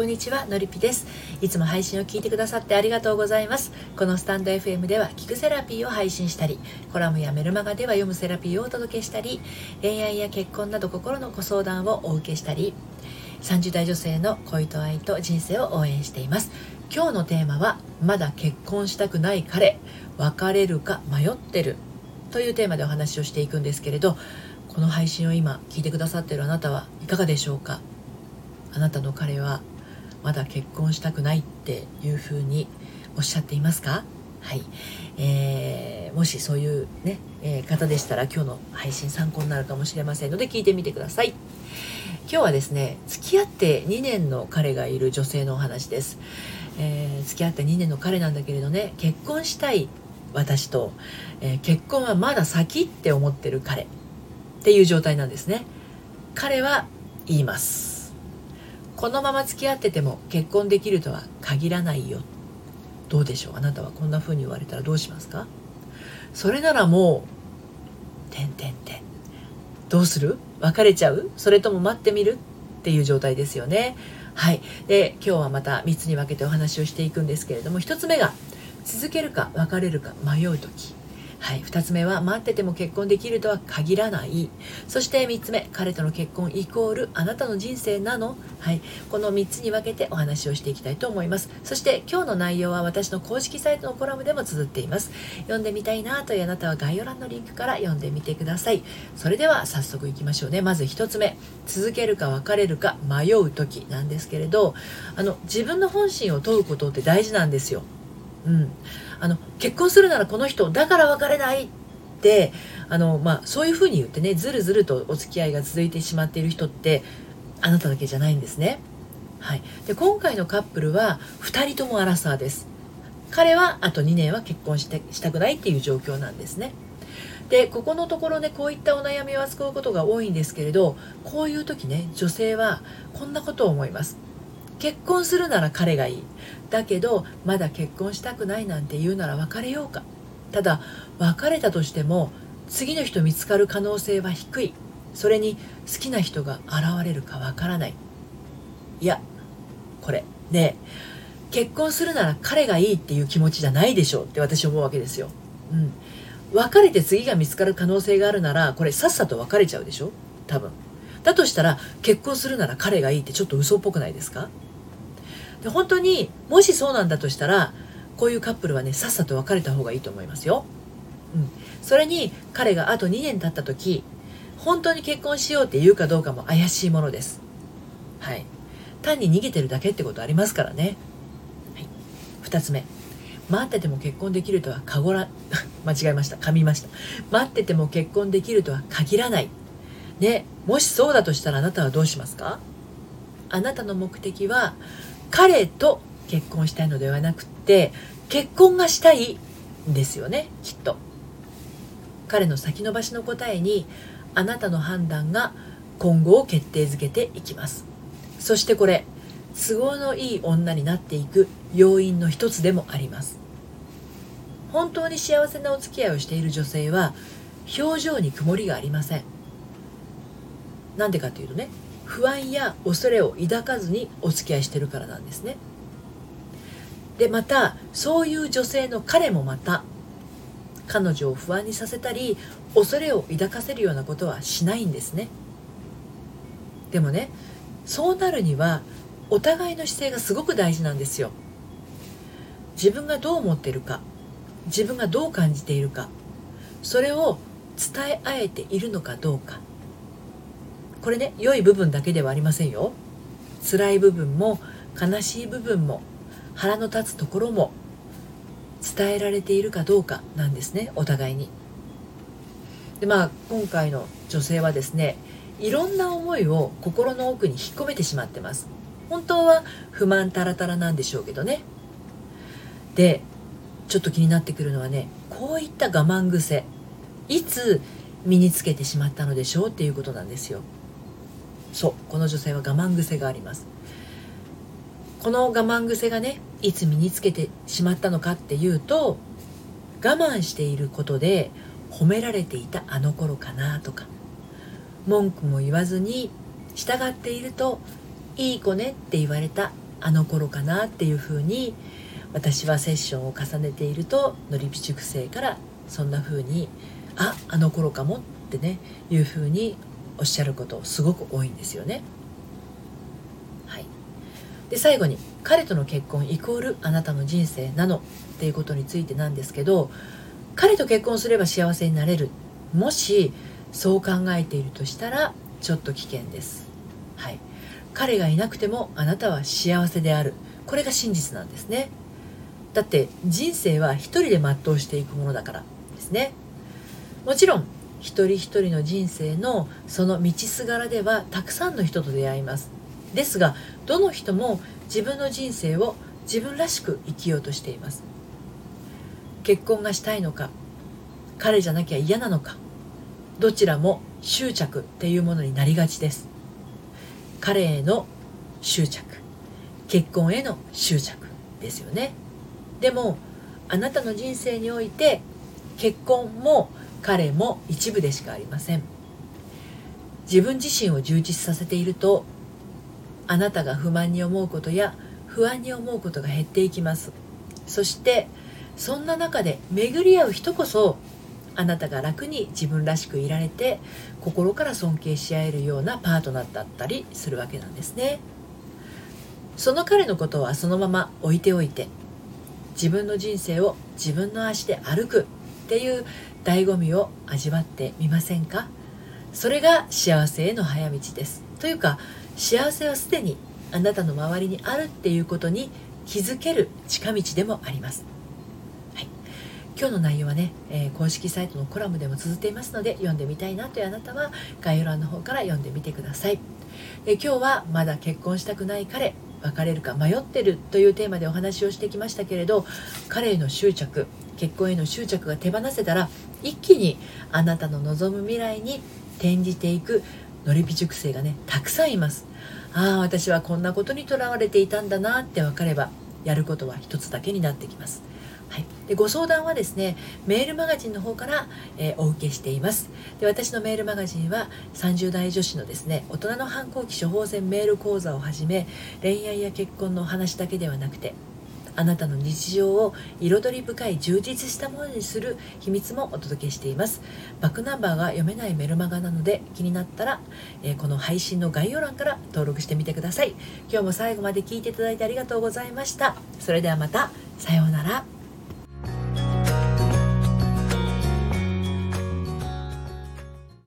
こんにちはのりぴです。いつも配信を聞いてくださってありがとうございます。このスタンド FM では聞くセラピーを配信したりコラムやメルマガでは読むセラピーをお届けしたり恋愛や結婚など心のご相談をお受けしたり30代女性の恋と愛と人生を応援しています。今日のテーマはまだ結婚したくない彼別れるか迷ってる。というテーマでお話をしていくんですけれどこの配信を今聞いてくださっているあなたはいかがでしょうか？あなたの彼はまだ結婚したくないっていうふうにおっしゃっていますか？はい、えー、もしそういうね、えー、方でしたら今日の配信参考になるかもしれませんので聞いてみてください。今日はですね付き合って2年の彼がいる女性のお話です、えー、付き合って2年の彼なんだけれどね結婚したい私と、え結婚はまだ先って思ってる彼っていう状態なんですね。彼は言います。このまま付き合ってても結婚できるとは限らないよ。どうでしょう？あなたはこんな風に言われたらどうしますか？それならもうてんてんてん。どうする？別れちゃう？それとも待ってみる？っていう状態ですよね。はい。で今日はまた3つに分けてお話をしていくんですけれども1つ目が続けるか別れるか迷う時。はい、2つ目は待ってても結婚できるとは限らない。そして3つ目。彼との結婚イコールあなたの人生なの、はい、この3つに分けてお話をしていきたいと思います。そして今日の内容は私の公式サイトのコラムでも綴っています。読んでみたいなというあなたは概要欄のリンクから読んでみてください。それでは早速いきましょうね。まず1つ目。続けるか別れるか迷う時なんですけれどあの自分の本心を問うことって大事なんですよ。うん、あの結婚するならこの人だから別れないってあの、まあ、そういうふうに言ってねずるずるとお付き合いが続いてしまっている人ってあなただけじゃないんですね。はい、で今回のカップルは2人ともアラサーです。彼はあと2年は結婚してしたくないっていう状況なんですね。でここのところねこういったお悩みを扱うことが多いんですけれどこういう時ね女性はこんなことを思います。結婚するなら彼がいい。だけどまだ結婚したくないなんて言うなら別れようか。ただ別れたとしても次の人見つかる可能性は低い。それに好きな人が現れるかわからない。いやこれね結婚するなら彼がいいっていう気持ちじゃないでしょう。って私思うわけですよ。うん。別れて次が見つかる可能性があるならこれさっさと別れちゃうでしょ。多分。だとしたら結婚するなら彼がいいってちょっと嘘っぽくないですか？で本当にもしそうなんだとしたらこういうカップルはねさっさと別れた方がいいと思いますよ。うん、それに彼があと2年経った時本当に結婚しようって言うかどうかも怪しいものです。はい。単に逃げてるだけってことありますからね。はい。2つ目。待ってても結婚できるとはかごら、間違えました。噛みました。待ってても結婚できるとは限らない。ね。もしそうだとしたらあなたはどうしますか？あなたの目的は彼と結婚したいのではなくて結婚がしたいんですよねきっと。彼の先延ばしの答えにあなたの判断が今後を決定づけていきます。そしてこれ都合のいい女になっていく要因の一つでもあります。本当に幸せなお付き合いをしている女性は表情に曇りがありません。なんでかというとね不安や恐れを抱かずにお付き合いしてるからなんですね。でまたそういう女性の彼もまた彼女を不安にさせたり恐れを抱かせるようなことはしないんですね。でもねそうなるにはお互いの姿勢がすごく大事なんですよ。自分がどう思ってるか自分がどう感じているかそれを伝え合えているのかどうか。これね良い部分だけではありませんよ。辛い部分も悲しい部分も腹の立つところも伝えられているかどうかなんですねお互いに。でまあ今回の女性はですねいろんな思いを心の奥に引っ込めてしまってます。本当は不満タラタラなんでしょうけどね。でちょっと気になってくるのはねこういった我慢癖いつ身につけてしまったのでしょうっていうことなんですよ。そうこの女性は我慢癖があります。この我慢癖がねいつ身につけてしまったのかっていうと我慢していることで褒められていたあの頃かなとか文句も言わずに従っているといい子ねって言われたあの頃かなっていうふうに私はセッションを重ねているとのりぴ塾生からそんなふうにああの頃かもってねいうふうにおっしゃることすごく多いんですよね。はい、で最後に彼との結婚イコールあなたの人生なのっていうことについてなんですけど彼と結婚すれば幸せになれるもしそう考えているとしたらちょっと危険です。はい、彼がいなくてもあなたは幸せであるこれが真実なんですね。だって人生は一人で全うしていくものだからですねもちろん一人一人の人生のその道すがらではたくさんの人と出会います。ですがどの人も自分の人生を自分らしく生きようとしています。結婚がしたいのか彼じゃなきゃ嫌なのかどちらも執着っていうものになりがちです。彼への執着結婚への執着ですよね。でもあなたの人生において結婚も彼も一部でしかありません。自分自身を充実させているとあなたが不満に思うことや不安に思うことが減っていきます。そしてそんな中で巡り合う人こそあなたが楽に自分らしくいられて心から尊敬し合えるようなパートナーだったりするわけなんですね。その彼のことはそのまま置いておいて自分の人生を自分の足で歩くっていう醍醐味を味わってみませんか？それが幸せへの早道です。というか幸せはすでにあなたの周りにあるっていうことに気づける近道でもあります、はい、今日の内容はね、えー、公式サイトのコラムでも綴っていますので読んでみたいなというあなたは概要欄の方から読んでみてください、え、今日はまだ結婚したくない彼別れるか迷ってるというテーマでお話をしてきましたけれど彼への執着結婚への執着が手放せたら一気にあなたの望む未来に転じていくのりぴ塾生がねたくさんいます。ああ私はこんなことにとらわれていたんだなって分かればやることは一つだけになってきます。はい、でご相談はですねメールマガジンの方から、えー、お受けしています。で私のメールマガジンは30代女子のですね大人の反抗期処方箋メール講座をはじめ恋愛や結婚のお話だけではなくてあなたの日常を彩り深い充実したものにする秘密もお届けしています。バックナンバーが読めないメルマガなので気になったら、えー、この配信の概要欄から登録してみてください。今日も最後まで聞いていただいてありがとうございました。それではまた。さようなら。